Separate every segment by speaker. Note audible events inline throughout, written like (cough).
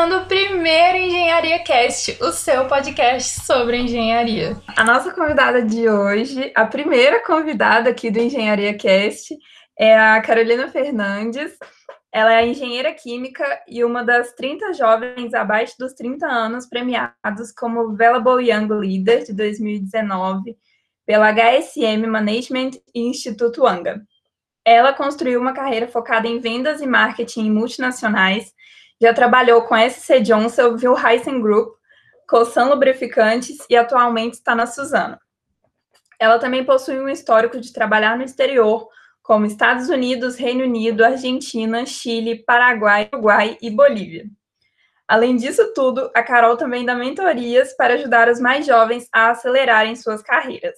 Speaker 1: começando o primeiro Engenharia Cast, o seu podcast sobre engenharia. A nossa convidada de hoje, a primeira convidada aqui do Engenharia Cast, é a Carolina Fernandes. Ela é engenheira química e uma das 30 jovens abaixo dos 30 anos premiados como Valuable Young Leader de 2019 pela HSM Management e Instituto Anga. Ela construiu uma carreira focada em vendas e marketing multinacionais, já trabalhou com SC Johnson, Wilhelm Group, Cosan Lubrificantes e atualmente está na Suzano. Ela também possui um histórico de trabalhar no exterior, como Estados Unidos, Reino Unido, Argentina, Chile, Paraguai, Uruguai e Bolívia. Além disso tudo, a Carol também dá mentorias para ajudar os mais jovens a acelerarem suas carreiras.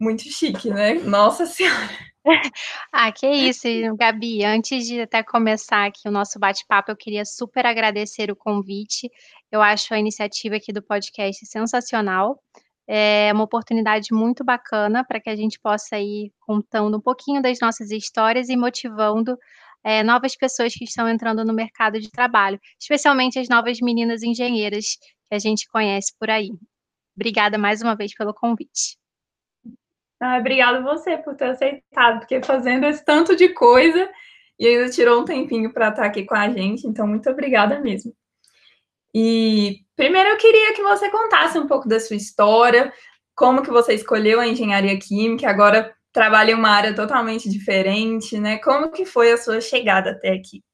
Speaker 1: Muito chique, né? Nossa Senhora! (laughs)
Speaker 2: Ah, que isso, Gabi. Antes de até começar aqui o nosso bate-papo, eu queria super agradecer o convite. Eu acho a iniciativa aqui do podcast sensacional. É uma oportunidade muito bacana para que a gente possa ir contando um pouquinho das nossas histórias e motivando é, novas pessoas que estão entrando no mercado de trabalho, especialmente as novas meninas engenheiras que a gente conhece por aí. Obrigada mais uma vez pelo convite.
Speaker 1: Ah, obrigada você por ter aceitado, porque fazendo esse tanto de coisa e ainda tirou um tempinho para estar aqui com a gente, então muito obrigada mesmo. E primeiro eu queria que você contasse um pouco da sua história, como que você escolheu a engenharia química, agora trabalha em uma área totalmente diferente, né? Como que foi a sua chegada até aqui?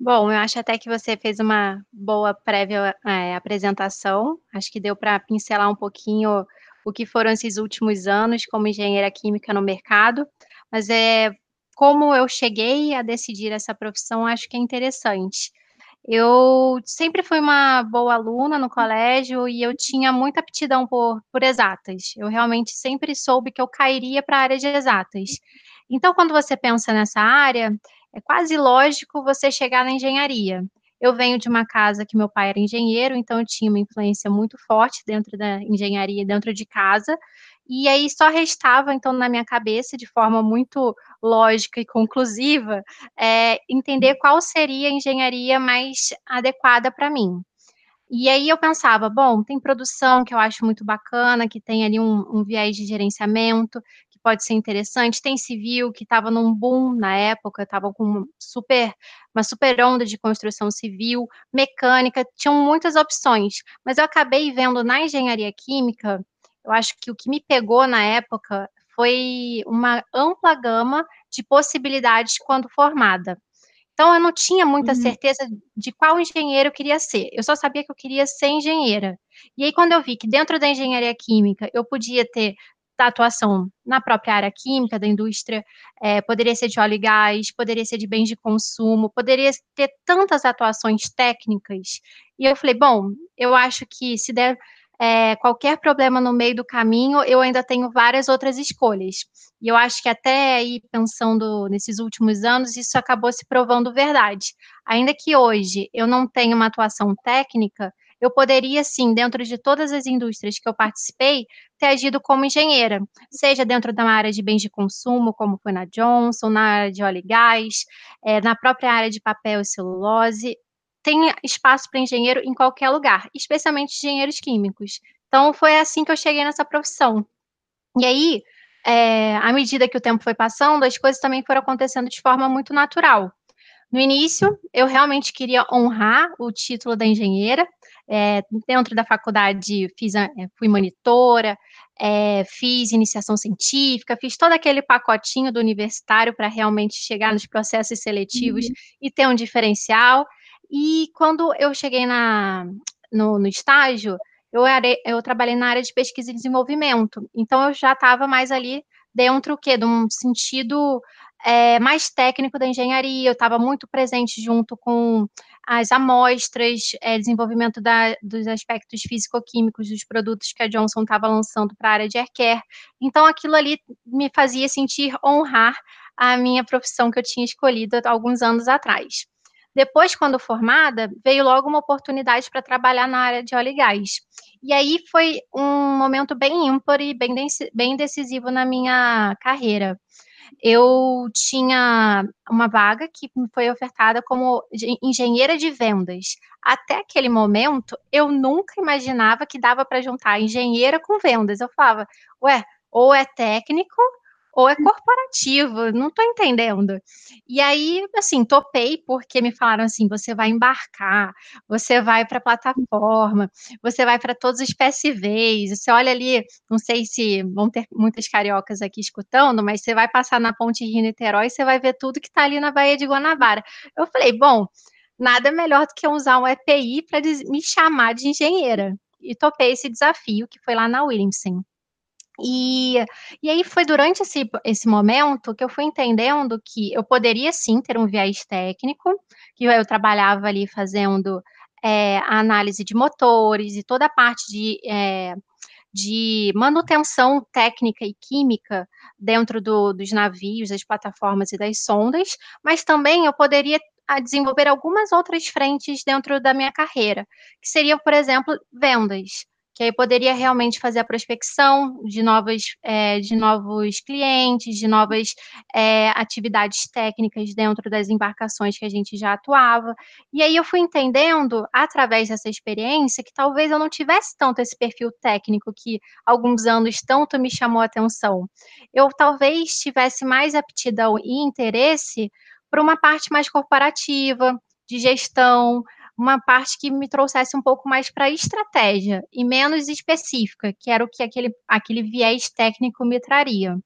Speaker 2: Bom, eu acho até que você fez uma boa prévia é, apresentação. Acho que deu para pincelar um pouquinho o que foram esses últimos anos como engenheira química no mercado, mas é como eu cheguei a decidir essa profissão, acho que é interessante. Eu sempre fui uma boa aluna no colégio e eu tinha muita aptidão por, por exatas. Eu realmente sempre soube que eu cairia para a área de exatas. Então, quando você pensa nessa área, é quase lógico você chegar na engenharia. Eu venho de uma casa que meu pai era engenheiro, então eu tinha uma influência muito forte dentro da engenharia, dentro de casa. E aí só restava, então, na minha cabeça, de forma muito lógica e conclusiva, é, entender qual seria a engenharia mais adequada para mim. E aí eu pensava, bom, tem produção que eu acho muito bacana, que tem ali um, um viés de gerenciamento, pode ser interessante. Tem civil que estava num boom na época, estava com super, uma super onda de construção civil, mecânica, tinham muitas opções. Mas eu acabei vendo na engenharia química, eu acho que o que me pegou na época foi uma ampla gama de possibilidades quando formada. Então, eu não tinha muita uhum. certeza de qual engenheiro eu queria ser. Eu só sabia que eu queria ser engenheira. E aí, quando eu vi que dentro da engenharia química eu podia ter da atuação na própria área química da indústria, é, poderia ser de óleo e gás, poderia ser de bens de consumo, poderia ter tantas atuações técnicas. E eu falei, bom, eu acho que se der é, qualquer problema no meio do caminho, eu ainda tenho várias outras escolhas. E eu acho que até aí, pensando nesses últimos anos, isso acabou se provando verdade. Ainda que hoje eu não tenha uma atuação técnica, eu poderia, sim, dentro de todas as indústrias que eu participei, ter agido como engenheira, seja dentro da área de bens de consumo, como foi na Johnson, na área de óleo e gás, é, na própria área de papel e celulose. Tem espaço para engenheiro em qualquer lugar, especialmente engenheiros químicos. Então, foi assim que eu cheguei nessa profissão. E aí, é, à medida que o tempo foi passando, as coisas também foram acontecendo de forma muito natural. No início, eu realmente queria honrar o título da engenheira. É, dentro da faculdade, fiz é, fui monitora, é, fiz iniciação científica, fiz todo aquele pacotinho do universitário para realmente chegar nos processos seletivos uhum. e ter um diferencial. E quando eu cheguei na, no, no estágio, eu, era, eu trabalhei na área de pesquisa e desenvolvimento. Então, eu já estava mais ali dentro o quê? De um sentido é, mais técnico da engenharia, eu estava muito presente junto com as amostras, é, desenvolvimento da, dos aspectos físico-químicos dos produtos que a Johnson estava lançando para a área de aircare. Então, aquilo ali me fazia sentir honrar a minha profissão que eu tinha escolhido alguns anos atrás. Depois, quando formada, veio logo uma oportunidade para trabalhar na área de óleo e gás. E aí foi um momento bem ímpar e bem, bem decisivo na minha carreira. Eu tinha uma vaga que me foi ofertada como engenheira de vendas. Até aquele momento, eu nunca imaginava que dava para juntar engenheira com vendas. Eu falava, ué, ou é técnico ou é corporativo, não estou entendendo. E aí, assim, topei porque me falaram assim: você vai embarcar, você vai para a plataforma, você vai para todos os PSVs, você olha ali, não sei se vão ter muitas cariocas aqui escutando, mas você vai passar na Ponte Rio-Niterói você vai ver tudo que está ali na Baía de Guanabara. Eu falei, bom, nada melhor do que usar um EPI para me chamar de engenheira. E topei esse desafio, que foi lá na Williamson. E, e aí foi durante esse, esse momento que eu fui entendendo que eu poderia sim ter um viés técnico, que eu trabalhava ali fazendo é, a análise de motores e toda a parte de, é, de manutenção técnica e química dentro do, dos navios, das plataformas e das sondas, mas também eu poderia desenvolver algumas outras frentes dentro da minha carreira, que seria, por exemplo, vendas que aí poderia realmente fazer a prospecção de, novas, é, de novos clientes, de novas é, atividades técnicas dentro das embarcações que a gente já atuava. E aí eu fui entendendo, através dessa experiência, que talvez eu não tivesse tanto esse perfil técnico que alguns anos tanto me chamou a atenção. Eu talvez tivesse mais aptidão e interesse para uma parte mais corporativa, de gestão, uma parte que me trouxesse um pouco mais para estratégia e menos específica, que era o que aquele, aquele viés técnico me traria.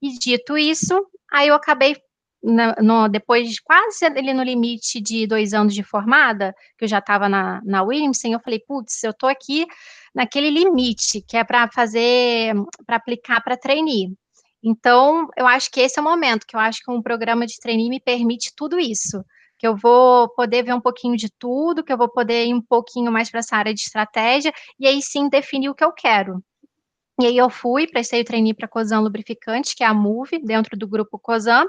Speaker 2: E dito isso, aí eu acabei, na, no, depois quase ali no limite de dois anos de formada, que eu já estava na, na Williamson, eu falei, putz, eu estou aqui naquele limite, que é para fazer, para aplicar para trainee. Então, eu acho que esse é o momento, que eu acho que um programa de trainee me permite tudo isso que eu vou poder ver um pouquinho de tudo, que eu vou poder ir um pouquinho mais para essa área de estratégia, e aí sim definir o que eu quero. E aí eu fui, prestei o trainee para Cosan Lubrificante, que é a Move, dentro do grupo Cosan,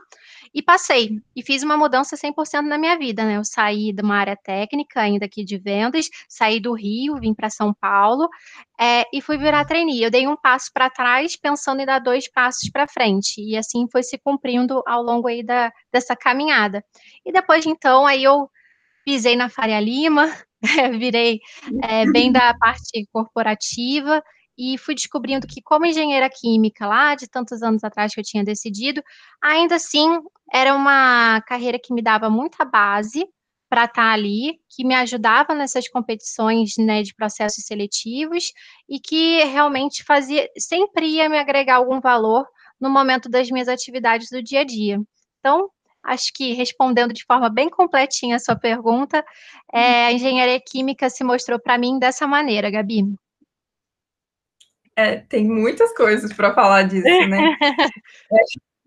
Speaker 2: e passei. E fiz uma mudança 100% na minha vida, né? Eu saí de uma área técnica, ainda aqui de vendas, saí do Rio, vim para São Paulo, é, e fui virar trainee. Eu dei um passo para trás, pensando em dar dois passos para frente. E assim foi se cumprindo ao longo aí da, dessa caminhada. E depois, então, aí eu pisei na Faria Lima, (laughs) virei é, bem da parte corporativa, e fui descobrindo que, como engenheira química, lá de tantos anos atrás que eu tinha decidido, ainda assim era uma carreira que me dava muita base para estar tá ali, que me ajudava nessas competições né, de processos seletivos e que realmente fazia, sempre ia me agregar algum valor no momento das minhas atividades do dia a dia. Então, acho que respondendo de forma bem completinha a sua pergunta, é, a engenharia química se mostrou para mim dessa maneira, Gabi.
Speaker 1: É, tem muitas coisas para falar disso, né?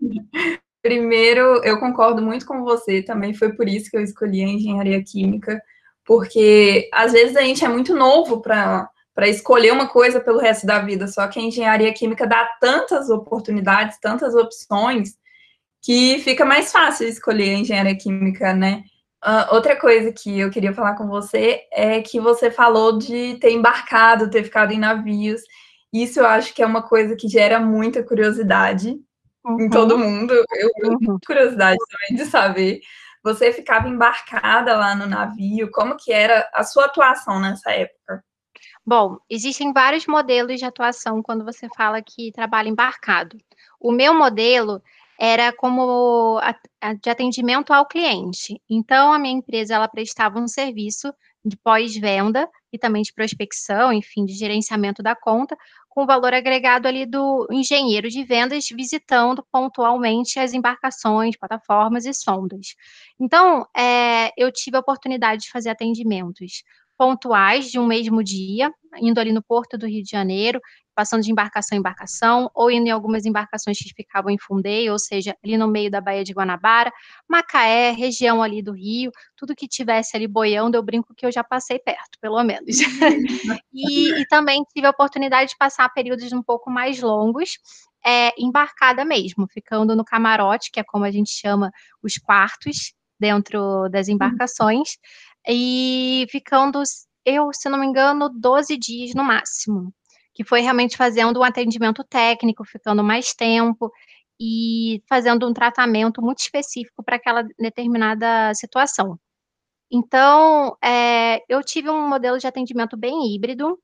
Speaker 1: (laughs) Primeiro, eu concordo muito com você, também foi por isso que eu escolhi a engenharia química, porque às vezes a gente é muito novo para escolher uma coisa pelo resto da vida, só que a engenharia química dá tantas oportunidades, tantas opções, que fica mais fácil escolher a engenharia química, né? Uh, outra coisa que eu queria falar com você é que você falou de ter embarcado, ter ficado em navios. Isso eu acho que é uma coisa que gera muita curiosidade uhum. em todo mundo. Eu tenho uhum. curiosidade também de saber. Você ficava embarcada lá no navio, como que era a sua atuação nessa época?
Speaker 2: Bom, existem vários modelos de atuação quando você fala que trabalha embarcado. O meu modelo era como de atendimento ao cliente. Então, a minha empresa ela prestava um serviço de pós-venda e também de prospecção, enfim, de gerenciamento da conta, com valor agregado ali do engenheiro de vendas visitando pontualmente as embarcações, plataformas e sondas. Então, é, eu tive a oportunidade de fazer atendimentos pontuais de um mesmo dia, indo ali no porto do Rio de Janeiro, passando de embarcação em embarcação, ou indo em algumas embarcações que ficavam em Fundeio, ou seja, ali no meio da Baía de Guanabara, Macaé, região ali do Rio, tudo que tivesse ali boiando, eu brinco que eu já passei perto, pelo menos. (laughs) e, e também tive a oportunidade de passar períodos um pouco mais longos, é, embarcada mesmo, ficando no camarote, que é como a gente chama os quartos dentro das embarcações, e ficando, eu, se não me engano, 12 dias no máximo que foi realmente fazendo um atendimento técnico, ficando mais tempo. e fazendo um tratamento muito específico para aquela determinada situação. Então, é, eu tive um modelo de atendimento bem híbrido,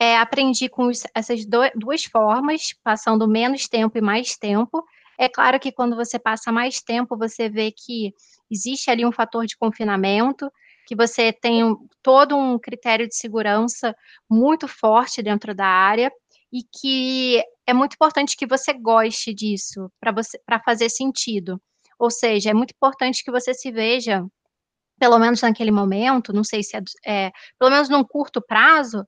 Speaker 2: é, aprendi com os, essas do, duas formas, passando menos tempo e mais tempo. É claro que quando você passa mais tempo, você vê que existe ali um fator de confinamento, que você tem um, todo um critério de segurança muito forte dentro da área e que é muito importante que você goste disso para você para fazer sentido. Ou seja, é muito importante que você se veja, pelo menos naquele momento, não sei se é, é pelo menos num curto prazo,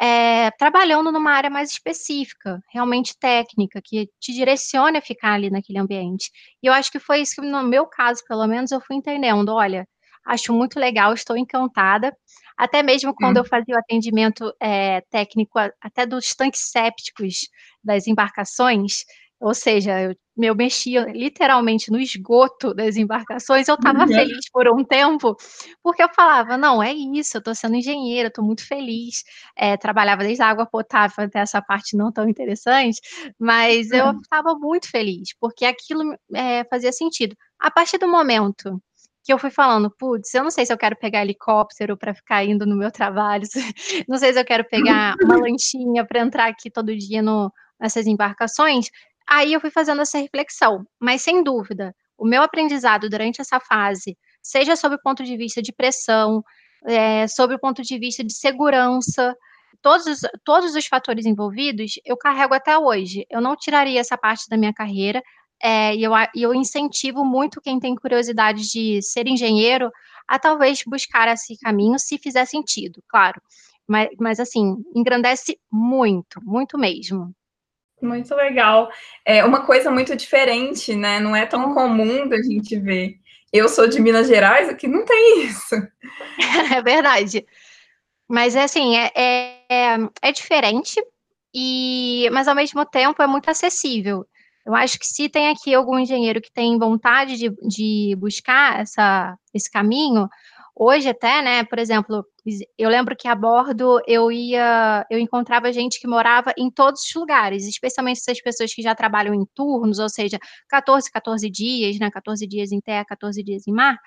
Speaker 2: é, trabalhando numa área mais específica, realmente técnica, que te direcione a ficar ali naquele ambiente. E eu acho que foi isso que, no meu caso, pelo menos, eu fui entendendo. Olha, acho muito legal, estou encantada. Até mesmo quando hum. eu fazia o atendimento é, técnico, até dos tanques sépticos das embarcações, ou seja, eu, eu mexia literalmente no esgoto das embarcações, eu estava uhum. feliz por um tempo, porque eu falava, não, é isso, eu estou sendo engenheira, estou muito feliz, é, trabalhava desde a água potável até essa parte não tão interessante, mas eu estava muito feliz, porque aquilo é, fazia sentido. A partir do momento que eu fui falando, putz, eu não sei se eu quero pegar helicóptero para ficar indo no meu trabalho, (laughs) não sei se eu quero pegar uma (laughs) lanchinha para entrar aqui todo dia no, nessas embarcações, Aí eu fui fazendo essa reflexão, mas sem dúvida, o meu aprendizado durante essa fase, seja sob o ponto de vista de pressão, é, sobre o ponto de vista de segurança, todos os, todos os fatores envolvidos, eu carrego até hoje. Eu não tiraria essa parte da minha carreira, é, e eu, eu incentivo muito quem tem curiosidade de ser engenheiro a talvez buscar esse caminho, se fizer sentido, claro. Mas, mas assim, engrandece muito, muito mesmo.
Speaker 1: Muito legal. É uma coisa muito diferente, né? Não é tão comum da gente ver. Eu sou de Minas Gerais, aqui não tem isso. (laughs)
Speaker 2: É verdade. Mas é assim, é, é, é diferente, e mas ao mesmo tempo é muito acessível. Eu acho que se tem aqui algum engenheiro que tem vontade de, de buscar essa, esse caminho, Hoje até, né, por exemplo, eu lembro que a bordo eu ia, eu encontrava gente que morava em todos os lugares, especialmente essas pessoas que já trabalham em turnos, ou seja, 14, 14 dias, né, 14 dias em terra, 14 dias em mar,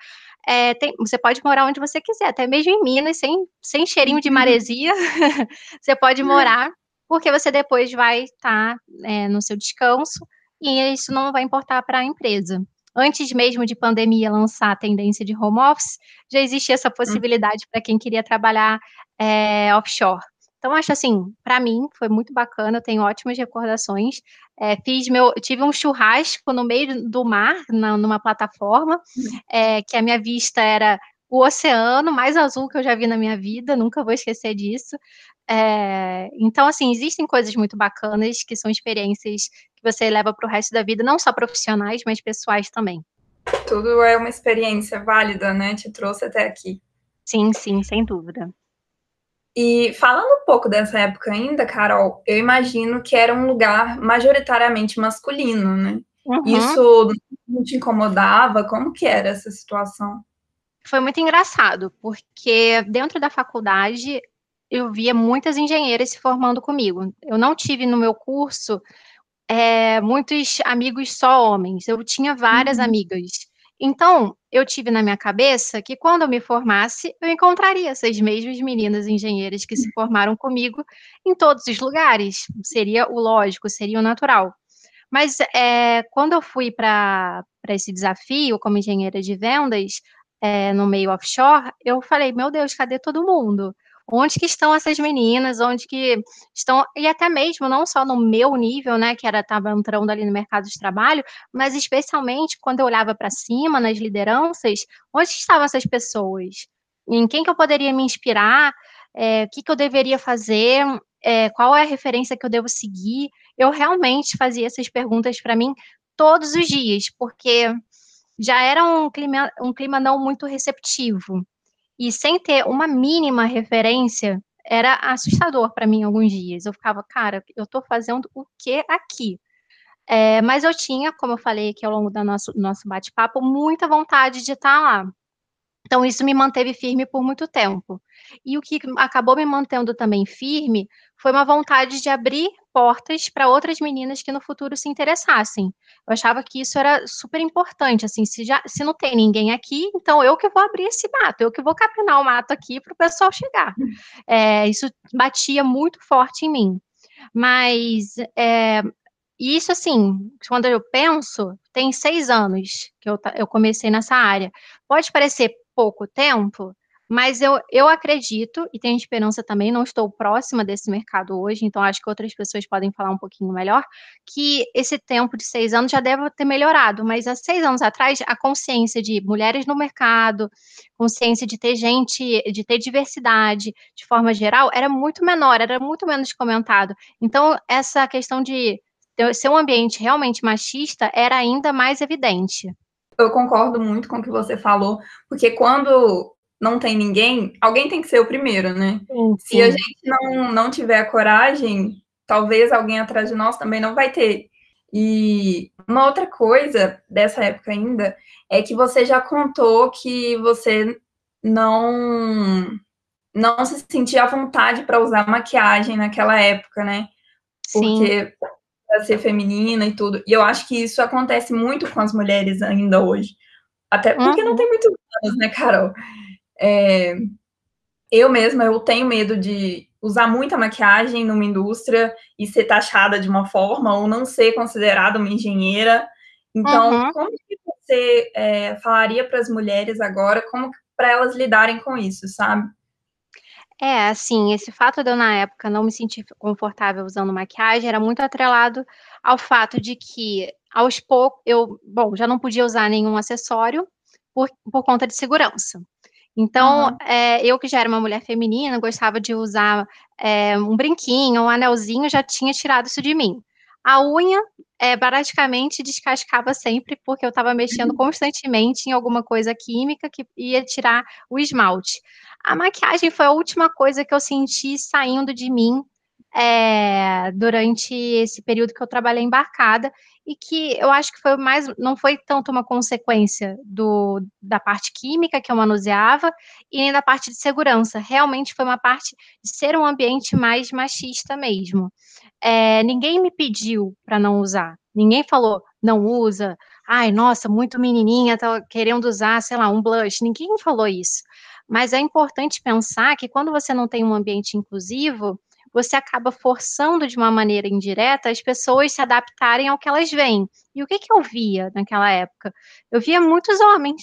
Speaker 2: é, tem, você pode morar onde você quiser, até mesmo em Minas, sem, sem cheirinho de uhum. maresia, (laughs) você pode morar, porque você depois vai estar tá, é, no seu descanso, e isso não vai importar para a empresa antes mesmo de pandemia lançar a tendência de home office, já existia essa hum. possibilidade para quem queria trabalhar é, offshore. Então, acho assim, para mim foi muito bacana, eu tenho ótimas recordações. É, fiz meu, tive um churrasco no meio do mar, na, numa plataforma, é, que a minha vista era o oceano mais azul que eu já vi na minha vida, nunca vou esquecer disso. É, então, assim, existem coisas muito bacanas que são experiências que você leva para o resto da vida, não só profissionais, mas pessoais também.
Speaker 1: Tudo é uma experiência válida, né? Te trouxe até aqui.
Speaker 2: Sim, sim, sem dúvida.
Speaker 1: E falando um pouco dessa época ainda, Carol, eu imagino que era um lugar majoritariamente masculino, né? Uhum. Isso não te incomodava? Como que era essa situação?
Speaker 2: Foi muito engraçado, porque dentro da faculdade eu via muitas engenheiras se formando comigo. Eu não tive no meu curso é, muitos amigos só homens, eu tinha várias uhum. amigas. Então, eu tive na minha cabeça que quando eu me formasse, eu encontraria essas mesmas meninas engenheiras que se (laughs) formaram comigo em todos os lugares. Seria o lógico, seria o natural. Mas é, quando eu fui para esse desafio como engenheira de vendas é, no meio offshore, eu falei: meu Deus, cadê todo mundo? Onde que estão essas meninas, onde que estão, e até mesmo não só no meu nível, né, que era estava entrando ali no mercado de trabalho, mas especialmente quando eu olhava para cima nas lideranças, onde estavam essas pessoas? Em quem que eu poderia me inspirar? É, o que, que eu deveria fazer? É, qual é a referência que eu devo seguir? Eu realmente fazia essas perguntas para mim todos os dias, porque já era um clima, um clima não muito receptivo e sem ter uma mínima referência, era assustador para mim alguns dias. Eu ficava, cara, eu estou fazendo o que aqui? É, mas eu tinha, como eu falei aqui ao longo do nosso, nosso bate-papo, muita vontade de estar tá lá. Então, isso me manteve firme por muito tempo. E o que acabou me mantendo também firme foi uma vontade de abrir portas para outras meninas que no futuro se interessassem. Eu achava que isso era super importante, assim, se, já, se não tem ninguém aqui, então eu que vou abrir esse mato, eu que vou capinar o mato aqui para o pessoal chegar. (laughs) É, isso batia muito forte em mim. Mas é, isso, assim, quando eu penso, tem seis anos que eu, eu comecei nessa área. Pode parecer pouco tempo, mas eu, eu acredito e tenho esperança também, não estou próxima desse mercado hoje, então acho que outras pessoas podem falar um pouquinho melhor, que esse tempo de seis anos já deve ter melhorado, mas há seis anos atrás, a consciência de mulheres no mercado, consciência de ter gente, de ter diversidade de forma geral, era muito menor, era muito menos comentado. Então, essa questão de ser um ambiente realmente machista era ainda mais evidente.
Speaker 1: Eu concordo muito com o que você falou, porque quando não tem ninguém, alguém tem que ser o primeiro, né? Sim, sim. Se a gente não, não tiver coragem, talvez alguém atrás de nós também não vai ter. E uma outra coisa dessa época ainda é que você já contou que você não não se sentia à vontade para usar maquiagem naquela época, né? Porque para ser feminina e tudo. E eu acho que isso acontece muito com as mulheres ainda hoje. Até porque uhum. não tem muitos anos, né, Carol? É, eu mesma, eu tenho medo de usar muita maquiagem numa indústria e ser taxada de uma forma ou não ser considerada uma engenheira. Então, uhum. como que você é, falaria para as mulheres agora, como para elas lidarem com isso, sabe?
Speaker 2: É, assim, esse fato de eu, na época, não me sentir confortável usando maquiagem era muito atrelado ao fato de que, aos poucos, eu, bom, já não podia usar nenhum acessório por, por conta de segurança. Então, uhum. é, eu que já era uma mulher feminina, gostava de usar é, um brinquinho, um anelzinho, já tinha tirado isso de mim. A unha, é, praticamente descascava sempre, porque eu estava mexendo uhum. constantemente em alguma coisa química que ia tirar o esmalte. A maquiagem foi a última coisa que eu senti saindo de mim é, durante esse período que eu trabalhei embarcada e que eu acho que foi mais, não foi tanto uma consequência do, da parte química que eu manuseava e nem da parte de segurança. Realmente foi uma parte de ser um ambiente mais machista mesmo. É, ninguém me pediu para não usar. Ninguém falou não usa. Ai, nossa, muito menininha, tá querendo usar, sei lá, um blush. Ninguém falou isso. Mas é importante pensar que quando você não tem um ambiente inclusivo, você acaba forçando de uma maneira indireta as pessoas se adaptarem ao que elas veem. E o que, que eu via naquela época? Eu via muitos homens.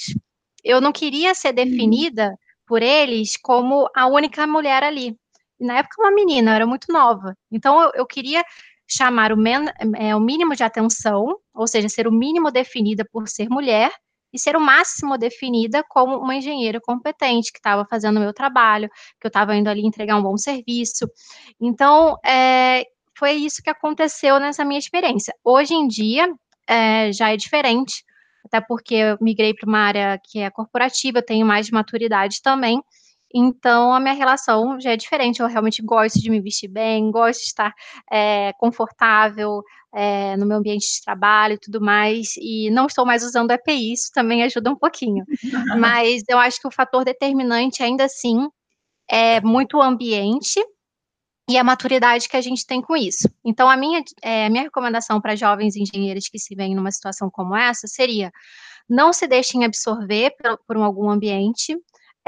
Speaker 2: Eu não queria ser uhum. definida por eles como a única mulher ali. E na época, uma menina, eu era muito nova. Então, eu, eu queria chamar o, men, é, o mínimo de atenção, ou seja, ser o mínimo definida por ser mulher, e ser o máximo definida como uma engenheira competente, que estava fazendo o meu trabalho, que eu estava indo ali entregar um bom serviço. Então, é, foi isso que aconteceu nessa minha experiência. Hoje em dia, é, já é diferente, até porque eu migrei para uma área que é corporativa, tenho mais maturidade também, então, a minha relação já é diferente. Eu realmente gosto de me vestir bem, gosto de estar é, confortável é, no meu ambiente de trabalho e tudo mais. E não estou mais usando EPI, isso também ajuda um pouquinho. Mas eu acho que o fator determinante, ainda assim, é muito o ambiente e a maturidade que a gente tem com isso. Então, a minha, é, minha recomendação para jovens engenheiros que se veem numa situação como essa seria não se deixem absorver por, por algum ambiente,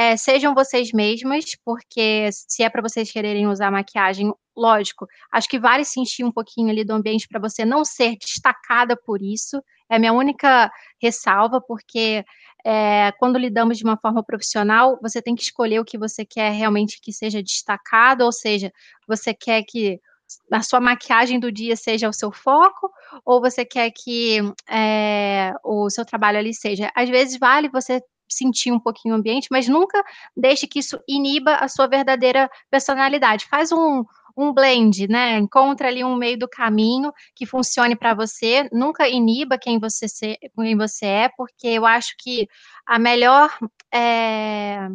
Speaker 2: é, sejam vocês mesmas, porque se é para vocês quererem usar maquiagem, lógico, acho que vale sentir um pouquinho ali do ambiente para você não ser destacada por isso. É a minha única ressalva, porque é, quando lidamos de uma forma profissional, você tem que escolher o que você quer realmente que seja destacado, ou seja, você quer que a sua maquiagem do dia seja o seu foco, ou você quer que é, o seu trabalho ali seja. Às vezes vale você sentir um pouquinho o ambiente, mas nunca deixe que isso iniba a sua verdadeira personalidade. Faz um, um blend, né? Encontra ali um meio do caminho que funcione para você. Nunca iniba quem você, ser, quem você é, porque eu acho que a melhor é,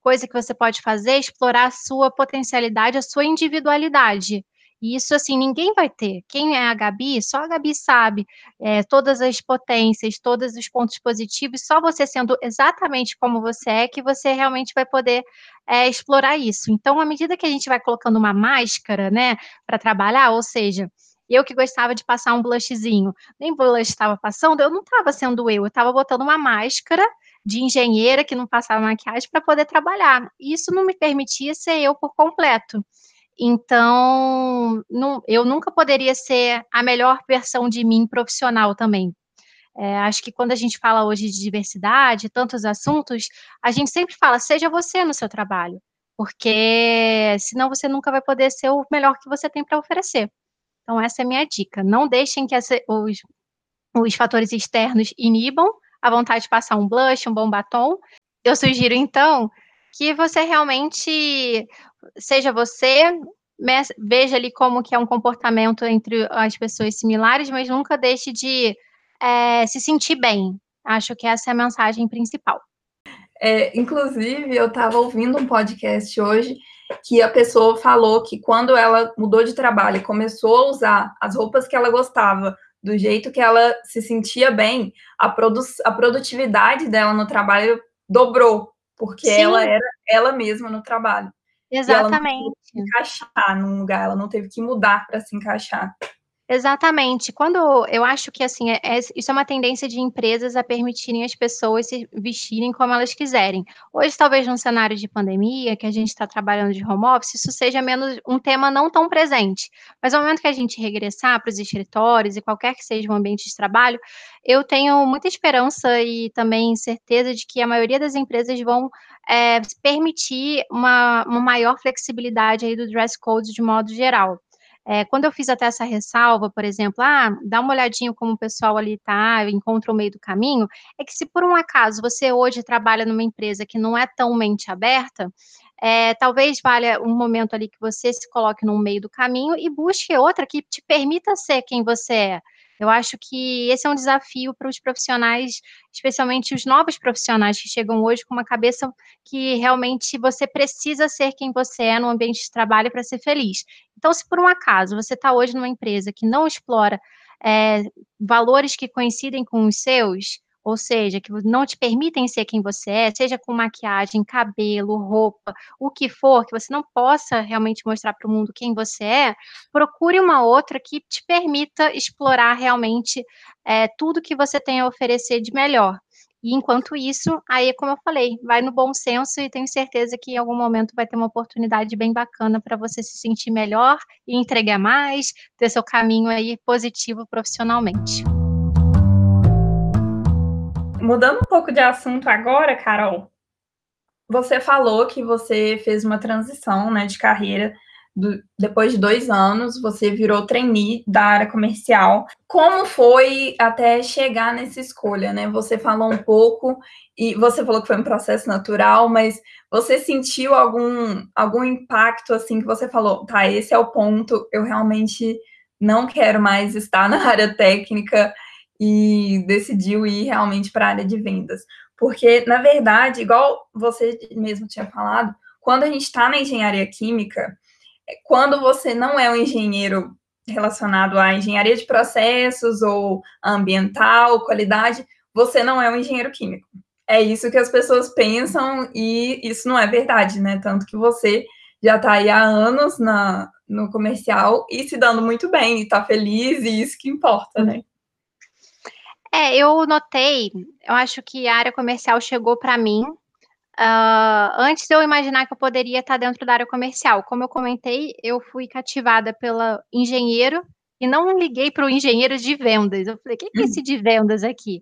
Speaker 2: coisa que você pode fazer é explorar a sua potencialidade, a sua individualidade. Isso, assim, ninguém vai ter. Quem é a Gabi, só a Gabi sabe é, todas as potências, todos os pontos positivos, só você sendo exatamente como você é, que você realmente vai poder é, explorar isso. Então, à medida que a gente vai colocando uma máscara, né, para trabalhar, ou seja, eu que gostava de passar um blushzinho, nem blush estava passando, eu não estava sendo eu, eu estava botando uma máscara de engenheira que não passava maquiagem para poder trabalhar. Isso não me permitia ser eu por completo. Então, não, eu nunca poderia ser a melhor versão de mim profissional também. É, acho que quando a gente fala hoje de diversidade, tantos assuntos, a gente sempre fala, seja você no seu trabalho, porque senão você nunca vai poder ser o melhor que você tem para oferecer. Então, essa é a minha dica. Não deixem que essa, os, os fatores externos inibam a vontade de passar um blush, um bom batom. Eu sugiro, então, que você realmente seja você, veja ali como que é um comportamento entre as pessoas similares, mas nunca deixe de é, se sentir bem. Acho que essa é a mensagem principal.
Speaker 1: É, inclusive, eu estava ouvindo um podcast hoje que a pessoa falou que quando ela mudou de trabalho e começou a usar as roupas que ela gostava, do jeito que ela se sentia bem, a, produ a produtividade dela no trabalho dobrou, porque Sim. ela era ela mesma no trabalho.
Speaker 2: Exatamente.
Speaker 1: E ela não teve que encaixar num lugar, ela não teve que mudar para se encaixar.
Speaker 2: Exatamente. Quando eu acho que assim, é, é, isso é uma tendência de empresas a permitirem as pessoas se vestirem como elas quiserem. Hoje, talvez num cenário de pandemia, que a gente está trabalhando de home office, isso seja menos um tema não tão presente. Mas no momento que a gente regressar para os escritórios e qualquer que seja o ambiente de trabalho, eu tenho muita esperança e também certeza de que a maioria das empresas vão é, permitir uma, uma maior flexibilidade aí do dress code de modo geral. É, quando eu fiz até essa ressalva, por exemplo, ah, dá uma olhadinha como o pessoal ali está, encontra o meio do caminho, é que se por um acaso você hoje trabalha numa empresa que não é tão mente aberta, é, talvez valha um momento ali que você se coloque no meio do caminho e busque outra que te permita ser quem você é. Eu acho que esse é um desafio para os profissionais, especialmente os novos profissionais que chegam hoje com uma cabeça que realmente você precisa ser quem você é no ambiente de trabalho para ser feliz. Então, se por um acaso você está hoje numa empresa que não explora é, valores que coincidem com os seus, ou seja, que não te permitem ser quem você é, seja com maquiagem, cabelo, roupa, o que for, que você não possa realmente mostrar para o mundo quem você é, procure uma outra que te permita explorar realmente é, tudo que você tem a oferecer de melhor. E enquanto isso, aí, como eu falei, vai no bom senso e tenho certeza que em algum momento vai ter uma oportunidade bem bacana para você se sentir melhor e entregar mais, ter seu caminho aí positivo profissionalmente.
Speaker 1: Mudando um pouco de assunto agora, Carol, você falou que você fez uma transição né, de carreira. Do, depois de dois anos, você virou trainee da área comercial. Como foi até chegar nessa escolha, né? Você falou um pouco e você falou que foi um processo natural, mas você sentiu algum, algum impacto assim que você falou, tá, esse é o ponto, eu realmente não quero mais estar na área técnica, e decidiu ir realmente para a área de vendas. Porque, na verdade, igual você mesmo tinha falado, quando a gente está na engenharia química, é, quando você não é um engenheiro relacionado à engenharia de processos ou ambiental, qualidade, você não é um engenheiro químico. É isso que as pessoas pensam e isso não é verdade, né? Tanto que você já está aí há anos na, no comercial e se dando muito bem, está feliz, e isso que importa, né?
Speaker 2: É, eu notei, eu acho que a área comercial chegou para mim uh, antes de eu imaginar que eu poderia estar dentro da área comercial. Como eu comentei, eu fui cativada pela engenheiro e não liguei para o engenheiro de vendas. Eu falei, o que é esse de vendas aqui?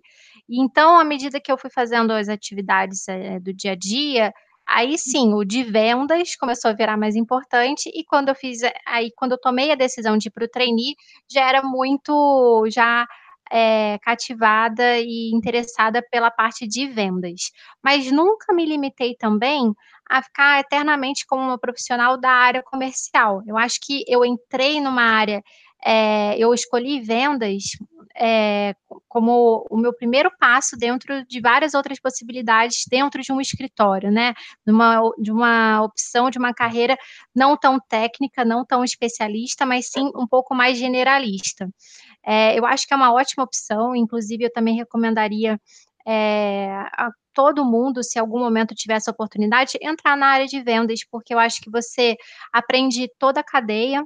Speaker 2: Então, à medida que eu fui fazendo as atividades é, do dia a dia, aí sim, o de vendas começou a virar mais importante, e quando eu fiz, aí quando eu tomei a decisão de ir para o trainee, já era muito, já é, cativada e interessada pela parte de vendas. Mas nunca me limitei também a ficar eternamente como uma profissional da área comercial. Eu acho que eu entrei numa área é, eu escolhi vendas é, como o meu primeiro passo dentro de várias outras possibilidades dentro de um escritório, né? De uma opção de uma carreira não tão técnica, não tão especialista, mas sim um pouco mais generalista. É, eu acho que é uma ótima opção, inclusive eu também recomendaria é, a todo mundo, se algum momento tiver essa oportunidade, entrar na área de vendas, porque eu acho que você aprende toda a cadeia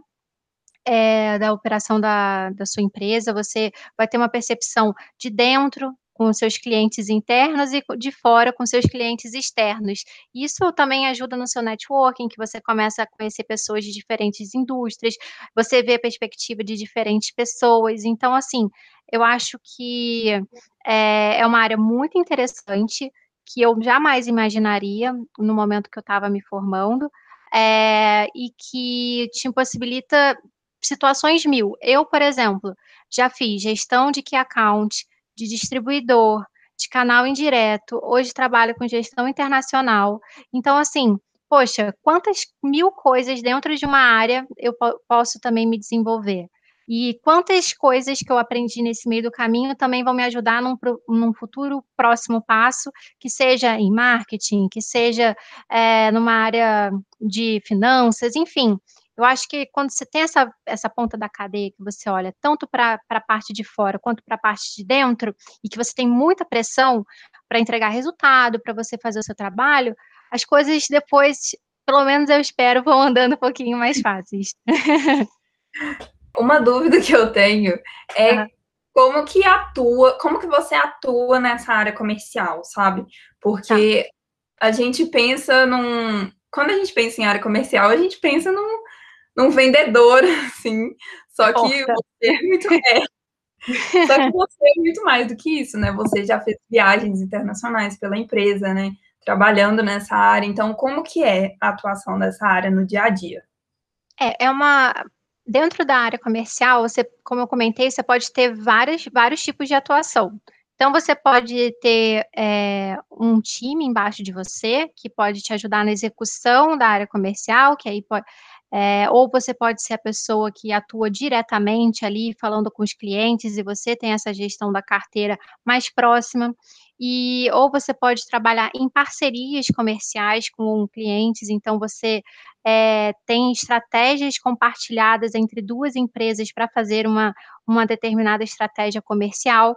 Speaker 2: é, da operação da, da sua empresa, você vai ter uma percepção de dentro com seus clientes internos e de fora com seus clientes externos. Isso também ajuda no seu networking, que você começa a conhecer pessoas de diferentes indústrias, você vê a perspectiva de diferentes pessoas. Então, assim, eu acho que é, é uma área muito interessante que eu jamais imaginaria no momento que eu estava me formando. É, e que te possibilita situações mil. Eu, por exemplo, já fiz gestão de key account, de distribuidor, de canal indireto, hoje trabalho com gestão internacional. Então, assim, poxa, quantas mil coisas dentro de uma área eu posso também me desenvolver? E quantas coisas que eu aprendi nesse meio do caminho também vão me ajudar num, num futuro próximo passo, que seja em marketing, que seja é, numa área de finanças, enfim. Eu acho que quando você tem essa, essa ponta da cadeia que você olha tanto para a parte de fora quanto para a parte de dentro, e que você tem muita pressão para entregar resultado, para você fazer o seu trabalho, as coisas depois, pelo menos eu espero, vão andando um pouquinho mais (laughs) fáceis.
Speaker 1: Uma dúvida que eu tenho é uhum. como que atua, como que você atua nessa área comercial, sabe? Porque tá. a gente pensa num. Quando a gente pensa em área comercial, a gente pensa num um vendedor, (laughs) assim. Só que você é muito. É, só que você é muito mais do que isso, né? Você já fez viagens internacionais pela empresa, né? Trabalhando nessa área. Então, como que é a atuação dessa área no dia a dia?
Speaker 2: É, é uma. Dentro da área comercial, você, como eu comentei, você pode ter vários, vários tipos de atuação. Então, você pode ter é, um time embaixo de você que pode te ajudar na execução da área comercial, que aí pode, é, ou você pode ser a pessoa que atua diretamente ali, falando com os clientes, e você tem essa gestão da carteira mais próxima. E, ou você pode trabalhar em parcerias comerciais com clientes, então você é, tem estratégias compartilhadas entre duas empresas para fazer uma, uma determinada estratégia comercial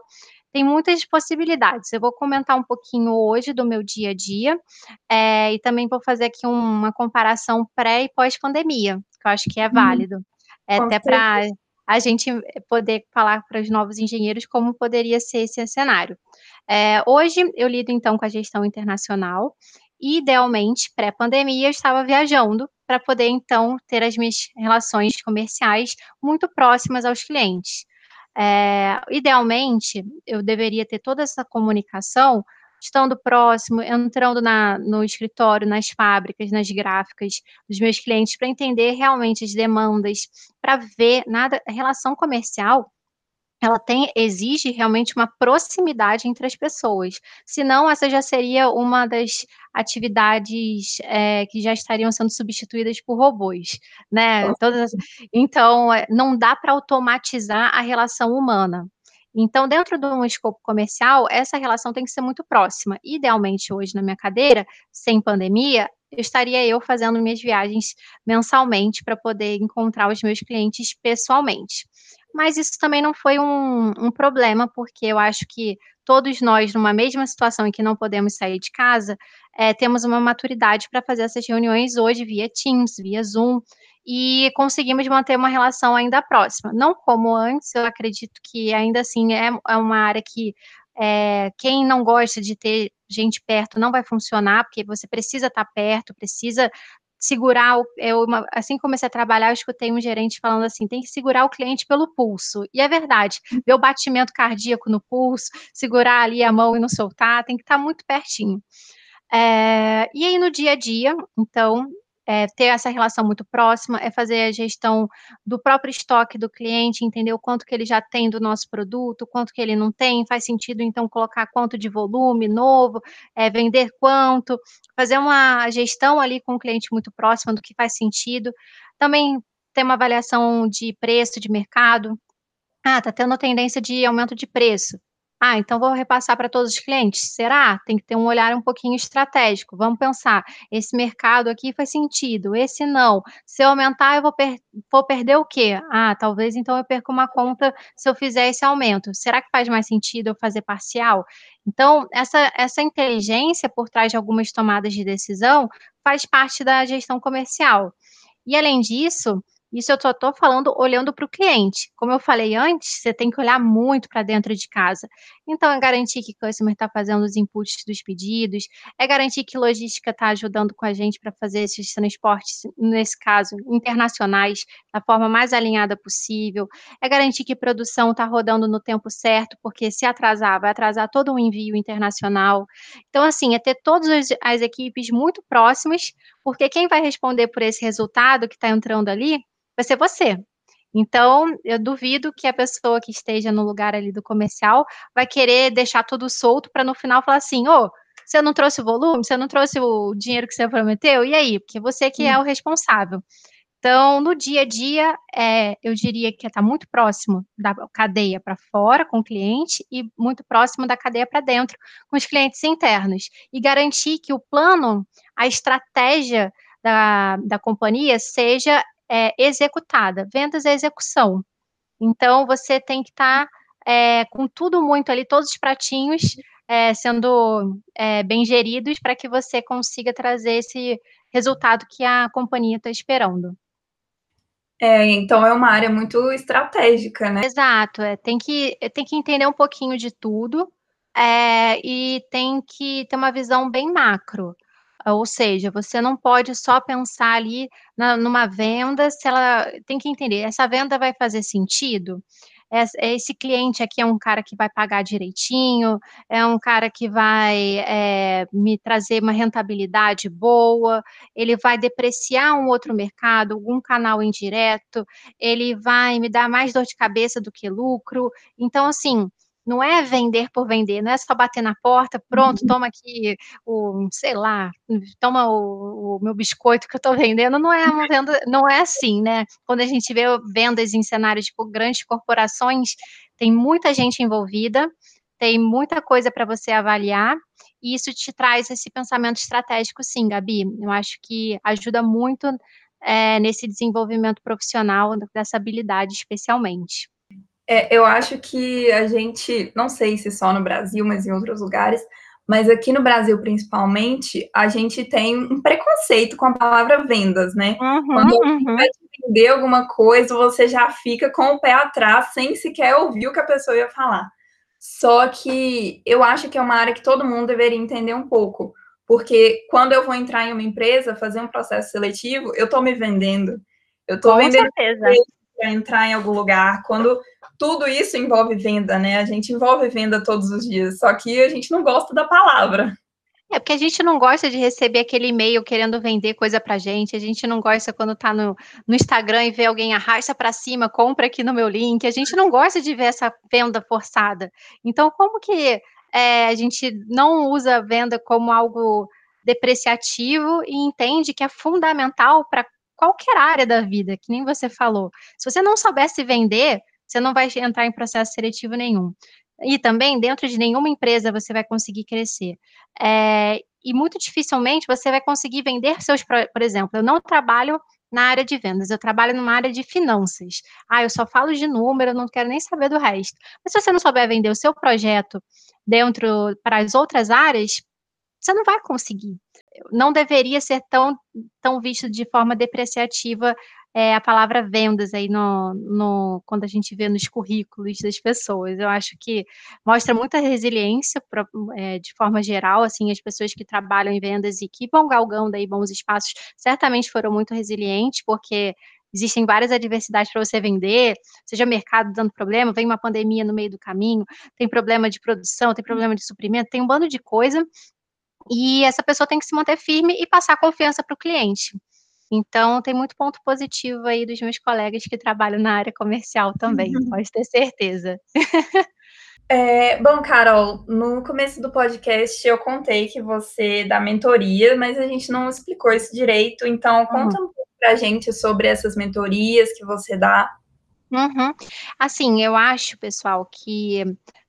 Speaker 2: tem muitas possibilidades. Eu vou comentar um pouquinho hoje do meu dia a dia, é, e também vou fazer aqui uma comparação pré e pós-pandemia, que eu acho que é uhum. válido. Hum, é, até para a gente poder falar para os novos engenheiros como poderia ser esse cenário. É, hoje eu lido então com a gestão internacional, e idealmente, pré-pandemia, eu estava viajando para poder então ter as minhas relações comerciais muito próximas aos clientes. É, idealmente, eu deveria ter toda essa comunicação estando próximo, entrando na, no escritório, nas fábricas, nas gráficas dos meus clientes, para entender realmente as demandas, para ver nada, relação comercial ela tem, exige realmente uma proximidade entre as pessoas. Senão, essa já seria uma das atividades é, que já estariam sendo substituídas por robôs, né? Todas, então, é, não dá para automatizar a relação humana. Então, dentro de um escopo comercial, essa relação tem que ser muito próxima. Idealmente, hoje, na minha cadeira, sem pandemia, eu estaria eu fazendo minhas viagens mensalmente para poder encontrar os meus clientes pessoalmente mas isso também não foi um, um problema, porque eu acho que todos nós, numa mesma situação em que não podemos sair de casa, é, temos uma maturidade para fazer essas reuniões hoje via Teams, via Zoom, e conseguimos manter uma relação ainda próxima. Não como antes, eu acredito que ainda assim é, é uma área que é, quem não gosta de ter gente perto não vai funcionar, porque você precisa estar perto, precisa segurar, o, eu, assim que comecei a trabalhar, eu escutei um gerente falando assim, tem que segurar o cliente pelo pulso, e é verdade, ver o batimento cardíaco no pulso, segurar ali a mão e não soltar, tem que estar muito pertinho. É, e aí no dia a dia, então, é, ter essa relação muito próxima, é fazer a gestão do próprio estoque do cliente, entender o quanto que ele já tem do nosso produto, quanto que ele não tem, faz sentido então colocar quanto de volume novo, é, vender quanto, fazer uma gestão ali com o cliente muito próxima do que faz sentido. Também tem uma avaliação de preço de mercado. Ah, está tendo tendência de aumento de preço. Ah, então vou repassar para todos os clientes. Será? Tem que ter um olhar um pouquinho estratégico. Vamos pensar, esse mercado aqui faz sentido, esse não. Se eu aumentar, eu vou, per vou perder o quê? Ah, talvez então eu perca uma conta se eu fizer esse aumento. Será que faz mais sentido eu fazer parcial? Então, essa, essa inteligência por trás de algumas tomadas de decisão faz parte da gestão comercial. E além disso, isso eu só estou falando olhando para o cliente. Como eu falei antes, você tem que olhar muito para dentro de casa. Então, é garantir que o customer está fazendo os inputs dos pedidos, é garantir que logística está ajudando com a gente para fazer esses transportes, nesse caso, internacionais, da forma mais alinhada possível, é garantir que produção está rodando no tempo certo, porque se atrasar, vai atrasar todo o envio internacional. Então, assim, é ter todas as, as equipes muito próximas, porque quem vai responder por esse resultado que está entrando ali vai ser você. Então, eu duvido que a pessoa que esteja no lugar ali do comercial vai querer deixar tudo solto para no final falar assim: ô, oh, você não trouxe o volume, você não trouxe o dinheiro que você prometeu, e aí? Porque você que é o responsável. Então, no dia a dia, é, eu diria que está muito próximo da cadeia para fora com o cliente e muito próximo da cadeia para dentro com os clientes internos. E garantir que o plano, a estratégia da, da companhia seja é, executada. Vendas é execução. Então, você tem que estar tá, é, com tudo muito ali, todos os pratinhos é, sendo é, bem geridos para que você consiga trazer esse resultado que a companhia está esperando.
Speaker 1: É, então é uma área muito estratégica, né?
Speaker 2: Exato, é, tem, que, tem que entender um pouquinho de tudo é, e tem que ter uma visão bem macro. Ou seja, você não pode só pensar ali na, numa venda, se ela tem que entender, essa venda vai fazer sentido? Esse cliente aqui é um cara que vai pagar direitinho, é um cara que vai é, me trazer uma rentabilidade boa, ele vai depreciar um outro mercado, algum canal indireto, ele vai me dar mais dor de cabeça do que lucro. Então, assim, não é vender por vender, não é só bater na porta, pronto, uhum. toma aqui o, sei lá, toma o, o meu biscoito que eu estou vendendo, não é uma venda, não é assim, né? Quando a gente vê vendas em cenários tipo grandes corporações, tem muita gente envolvida, tem muita coisa para você avaliar, e isso te traz esse pensamento estratégico, sim, Gabi. Eu acho que ajuda muito é, nesse desenvolvimento profissional dessa habilidade, especialmente.
Speaker 1: É, eu acho que a gente, não sei se só no Brasil, mas em outros lugares, mas aqui no Brasil principalmente, a gente tem um preconceito com a palavra vendas, né? Uhum, Quando uhum. vai vender alguma coisa, você já fica com o pé atrás, sem sequer ouvir o que a pessoa ia falar. Só que eu acho que é uma área que todo mundo deveria entender um pouco, porque quando eu vou entrar em uma empresa, fazer um processo seletivo, eu estou me vendendo. Eu estou vendendo para entrar em algum lugar. Quando tudo isso envolve venda, né? A gente envolve venda todos os dias, só que a gente não gosta da palavra.
Speaker 2: É porque a gente não gosta de receber aquele e-mail querendo vender coisa pra gente. A gente não gosta quando tá no, no Instagram e vê alguém arrasta para cima, compra aqui no meu link. A gente não gosta de ver essa venda forçada. Então, como que é, a gente não usa a venda como algo depreciativo e entende que é fundamental para qualquer área da vida, que nem você falou. Se você não soubesse vender, você não vai entrar em processo seletivo nenhum. E também, dentro de nenhuma empresa, você vai conseguir crescer. É, e muito dificilmente você vai conseguir vender seus, por exemplo, eu não trabalho na área de vendas, eu trabalho numa área de finanças. Ah, eu só falo de número, eu não quero nem saber do resto. Mas se você não souber vender o seu projeto dentro para as outras áreas, você não vai conseguir. Não deveria ser tão, tão visto de forma depreciativa é, a palavra vendas aí no, no, quando a gente vê nos currículos das pessoas. Eu acho que mostra muita resiliência pra, é, de forma geral, assim, as pessoas que trabalham em vendas e que vão galgando aí bons espaços, certamente foram muito resilientes, porque existem várias adversidades para você vender, seja mercado dando problema, vem uma pandemia no meio do caminho, tem problema de produção, tem problema de suprimento, tem um bando de coisa, e essa pessoa tem que se manter firme e passar confiança para o cliente. Então, tem muito ponto positivo aí dos meus colegas que trabalham na área comercial também, uhum. pode ter certeza.
Speaker 1: É, bom, Carol, no começo do podcast eu contei que você dá mentoria, mas a gente não explicou isso direito, então conta uhum. um pouco para a gente sobre essas mentorias que você dá.
Speaker 2: Uhum. Assim, eu acho, pessoal, que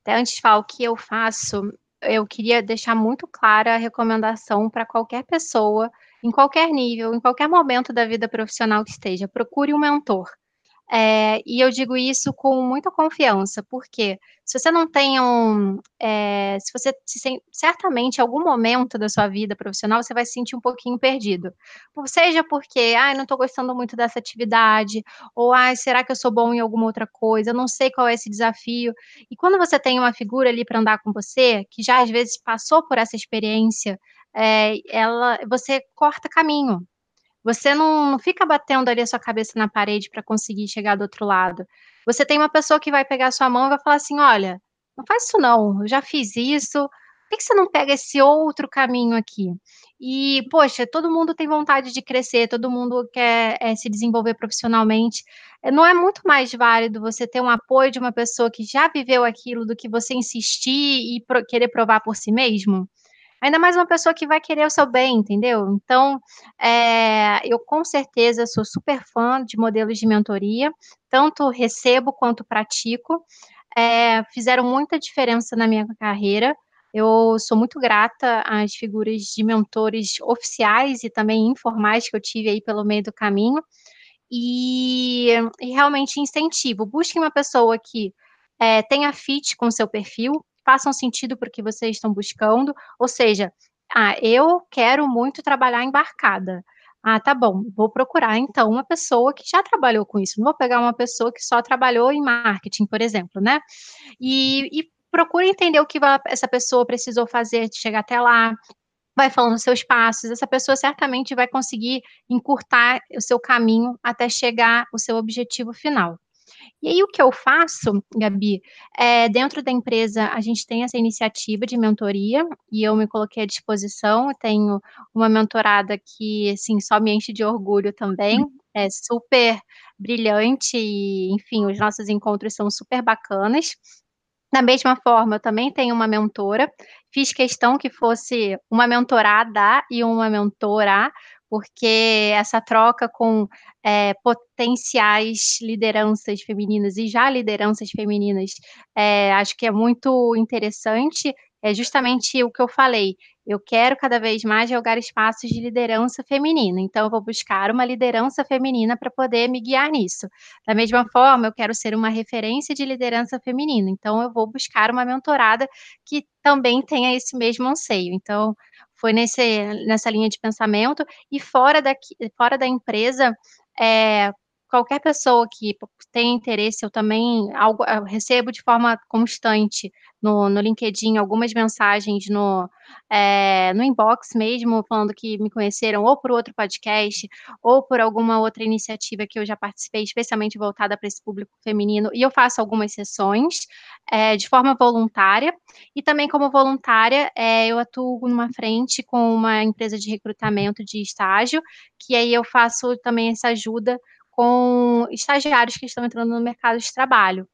Speaker 2: até antes de falar o que eu faço, eu queria deixar muito clara a recomendação para qualquer pessoa, em qualquer nível, em qualquer momento da vida profissional que esteja, procure um mentor. É, e eu digo isso com muita confiança, porque se você não tem um. É, se você se, certamente, em algum momento da sua vida profissional, você vai se sentir um pouquinho perdido. Seja porque, ah, não estou gostando muito dessa atividade, ou ah, será que eu sou bom em alguma outra coisa? Eu não sei qual é esse desafio. E quando você tem uma figura ali para andar com você, que já às vezes passou por essa experiência, é, ela, você corta caminho. Você não, não fica batendo ali a sua cabeça na parede para conseguir chegar do outro lado. Você tem uma pessoa que vai pegar a sua mão e vai falar assim: olha, não faz isso não, eu já fiz isso. Por que você não pega esse outro caminho aqui? E, poxa, todo mundo tem vontade de crescer, todo mundo quer é, se desenvolver profissionalmente. Eh, não é muito mais válido você ter um apoio de uma pessoa que já viveu aquilo do que você insistir e pro querer provar por si mesmo? Ainda mais uma pessoa que vai querer o seu bem, entendeu? Então, é, eu com certeza sou super fã de modelos de mentoria, tanto recebo quanto pratico. É, fizeram muita diferença na minha carreira. Eu sou muito grata às figuras de mentores oficiais e também informais que eu tive aí pelo meio do caminho. E, e realmente incentivo. Busque uma pessoa que é, tenha fit com seu perfil, façam sentido para o que vocês estão buscando, ou seja, ah, eu quero muito trabalhar embarcada. Ah, tá bom, vou procurar então uma pessoa que já trabalhou com isso. Não vou pegar uma pessoa que só trabalhou em marketing, por exemplo, né? E, e procure entender o que essa pessoa precisou fazer de chegar até lá. Vai falando seus passos, essa pessoa certamente vai conseguir encurtar o seu caminho até chegar ao seu objetivo final. E aí o que eu faço, Gabi, é, dentro da empresa a gente tem essa iniciativa de mentoria e eu me coloquei à disposição, eu tenho uma mentorada que, assim, só me enche de orgulho também, é super brilhante e, enfim, os nossos encontros são super bacanas. Da mesma forma, eu também tenho uma mentora, fiz questão que fosse uma mentorada e uma mentora, porque essa troca com é, potenciais lideranças femininas e já lideranças femininas, é, acho que é muito interessante. É justamente o que eu falei. Eu quero cada vez mais jogar espaços de liderança feminina. Então, eu vou buscar uma liderança feminina para poder me guiar nisso. Da mesma forma, eu quero ser uma referência de liderança feminina. Então, eu vou buscar uma mentorada que também tenha esse mesmo anseio. Então, foi nesse, nessa linha de pensamento, e fora, daqui, fora da empresa, é, qualquer pessoa que tem interesse, eu também algo, eu recebo de forma constante no, no LinkedIn algumas mensagens no, é, no inbox mesmo, falando que me conheceram ou por outro podcast, ou por alguma outra iniciativa que eu já participei, especialmente voltada para esse público feminino, e eu faço algumas sessões é, de forma voluntária, e também como voluntária, é, eu atuo numa frente com uma empresa de recrutamento de estágio, que aí eu faço também essa ajuda com estagiários que estão entrando no mercado de trabalho.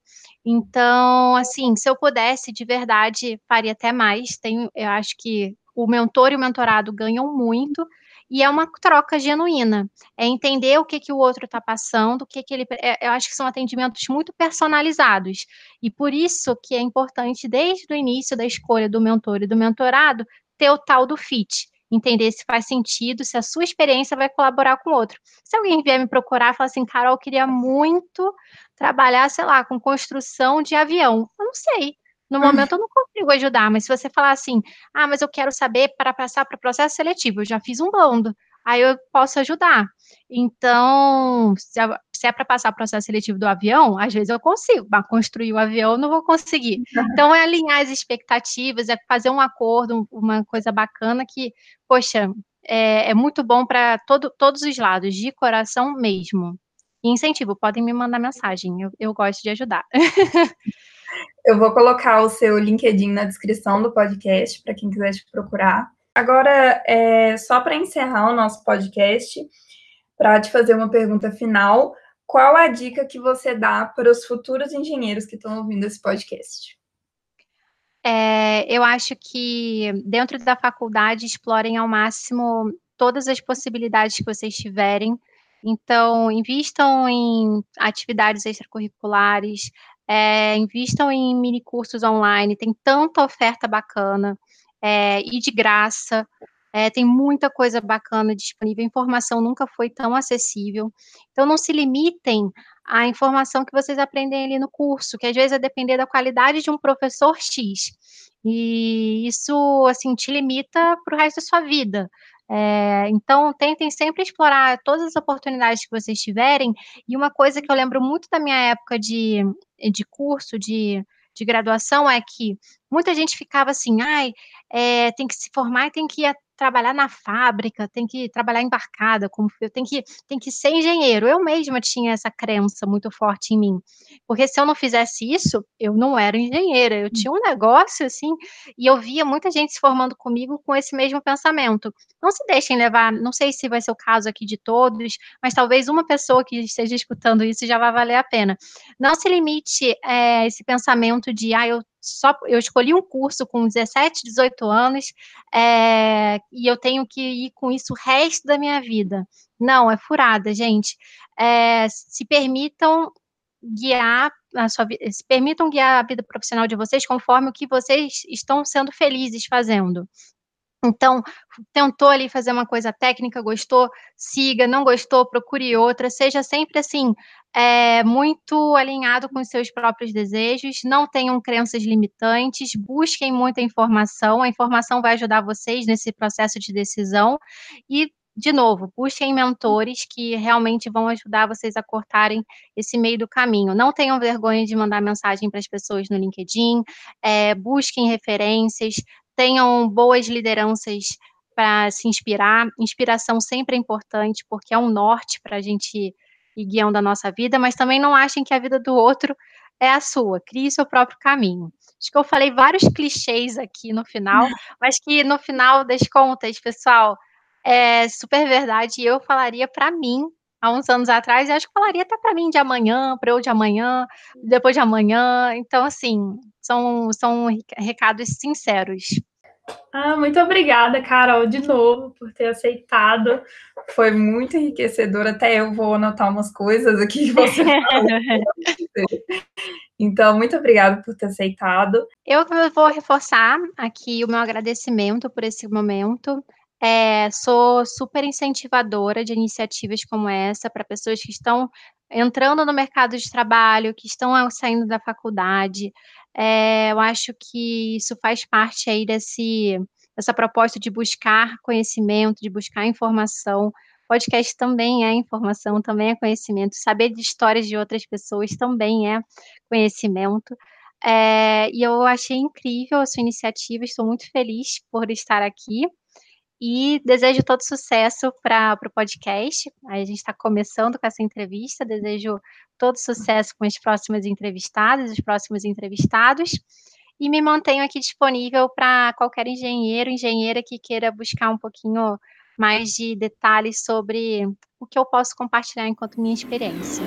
Speaker 2: Então, assim, se eu pudesse, de verdade, faria até mais. Tenho, eu acho que o mentor e o mentorado ganham muito e é uma troca genuína. É entender o que, que o outro está passando, o que, que ele. É, eu acho que são atendimentos muito personalizados. E por isso que é importante, desde o início da escolha do mentor e do mentorado, ter o tal do fit entender se faz sentido, se a sua experiência vai colaborar com o outro. Se alguém vier me procurar e falar assim, Carol, eu queria muito trabalhar, sei lá, com construção de avião. Eu não sei. No hum. momento eu não consigo ajudar, mas se você falar assim, ah, mas eu quero saber para passar para o processo seletivo, eu já fiz um bando aí eu posso ajudar. Então, se é, para passar o processo seletivo do avião, às vezes eu consigo, mas construir o avião eu não vou conseguir. Então, é alinhar as expectativas, é fazer um acordo, uma coisa bacana que, poxa, é, é muito bom para todo, todos os lados, de coração mesmo. E incentivo, podem me mandar mensagem, eu, eu gosto de ajudar. (laughs)
Speaker 1: Eu vou colocar o seu LinkedIn na descrição do podcast para quem quiser te procurar. Agora, é, só para encerrar o nosso podcast, para te fazer uma pergunta final, qual a dica que você dá para os futuros engenheiros que estão ouvindo esse podcast?
Speaker 2: É, eu acho que dentro da faculdade explorem ao máximo todas as possibilidades que vocês tiverem. Então, invistam em atividades extracurriculares, é, invistam em mini cursos online, tem tanta oferta bacana, é, e de graça, é, tem muita coisa bacana disponível, a informação nunca foi tão acessível. Então, não se limitem à informação que vocês aprendem ali no curso, que às vezes é depender da qualidade de um professor X. E isso, assim, te limita para o resto da sua vida. É, então, tentem sempre explorar todas as oportunidades que vocês tiverem. E uma coisa que eu lembro muito da minha época de, de curso, de, de graduação, é que muita gente ficava assim, ai, é, tem que se formar e tem que ir trabalhar na fábrica, tem que trabalhar embarcada, como eu tenho que tem que ser engenheiro. Eu mesma tinha essa crença muito forte em mim, porque se eu não fizesse isso, eu não era engenheira, eu tinha um negócio, assim, e eu via muita gente se formando comigo com esse mesmo pensamento. Não se deixem levar, não sei se vai ser o caso aqui de todos, mas talvez uma pessoa que esteja escutando isso já vai valer a pena. Não se limite, eh, esse pensamento de: "Ah, eu só eu escolhi um curso com 17, 18 anos, é, e eu tenho que ir com isso o resto da minha vida. Não, é furada, gente. É, se permitam guiar a sua vida, se permitam guiar a vida profissional de vocês conforme o que vocês estão sendo felizes fazendo. Então, tentou ali fazer uma coisa técnica, gostou, siga, não gostou, procure outra, seja sempre assim, é, muito alinhado com os seus próprios desejos, não tenham crenças limitantes, busquem muita informação, a informação vai ajudar vocês nesse processo de decisão e de novo, busquem mentores que realmente vão ajudar vocês a cortarem esse meio do caminho. Não tenham vergonha de mandar mensagem para as pessoas no LinkedIn, é, busquem referências, tenham boas lideranças para se inspirar. Inspiração sempre é importante, porque é um norte para a gente ir guiando a nossa vida, mas também não achem que a vida do outro é a sua, crie seu próprio caminho. Acho que eu falei vários clichês aqui no final, (laughs) mas que no final das contas, pessoal, é super verdade. E eu falaria para mim, há uns anos atrás, e acho que falaria até para mim de amanhã, para eu de amanhã, depois de amanhã. Então, assim, são, são recados sinceros.
Speaker 1: Ah, muito obrigada, Carol, de novo, por ter aceitado. Foi muito enriquecedor. Até eu vou anotar umas coisas aqui que você (laughs) falou. Então, muito obrigada por ter aceitado.
Speaker 2: Eu vou reforçar aqui o meu agradecimento por esse momento. É, sou super incentivadora de iniciativas como essa para pessoas que estão entrando no mercado de trabalho, que estão saindo da faculdade. É, eu acho que isso faz parte aí desse, dessa proposta de buscar conhecimento, de buscar informação. Podcast também é informação, também é conhecimento. Saber de histórias de outras pessoas também é conhecimento. É, e eu achei incrível a sua iniciativa, estou muito feliz por estar aqui. E desejo todo sucesso para o podcast. A gente está começando com essa entrevista. Desejo todo sucesso com as próximas entrevistadas, os próximos entrevistados. E me mantenho aqui disponível para qualquer engenheiro, engenheira que queira buscar um pouquinho mais de detalhes sobre o que eu posso compartilhar enquanto minha experiência.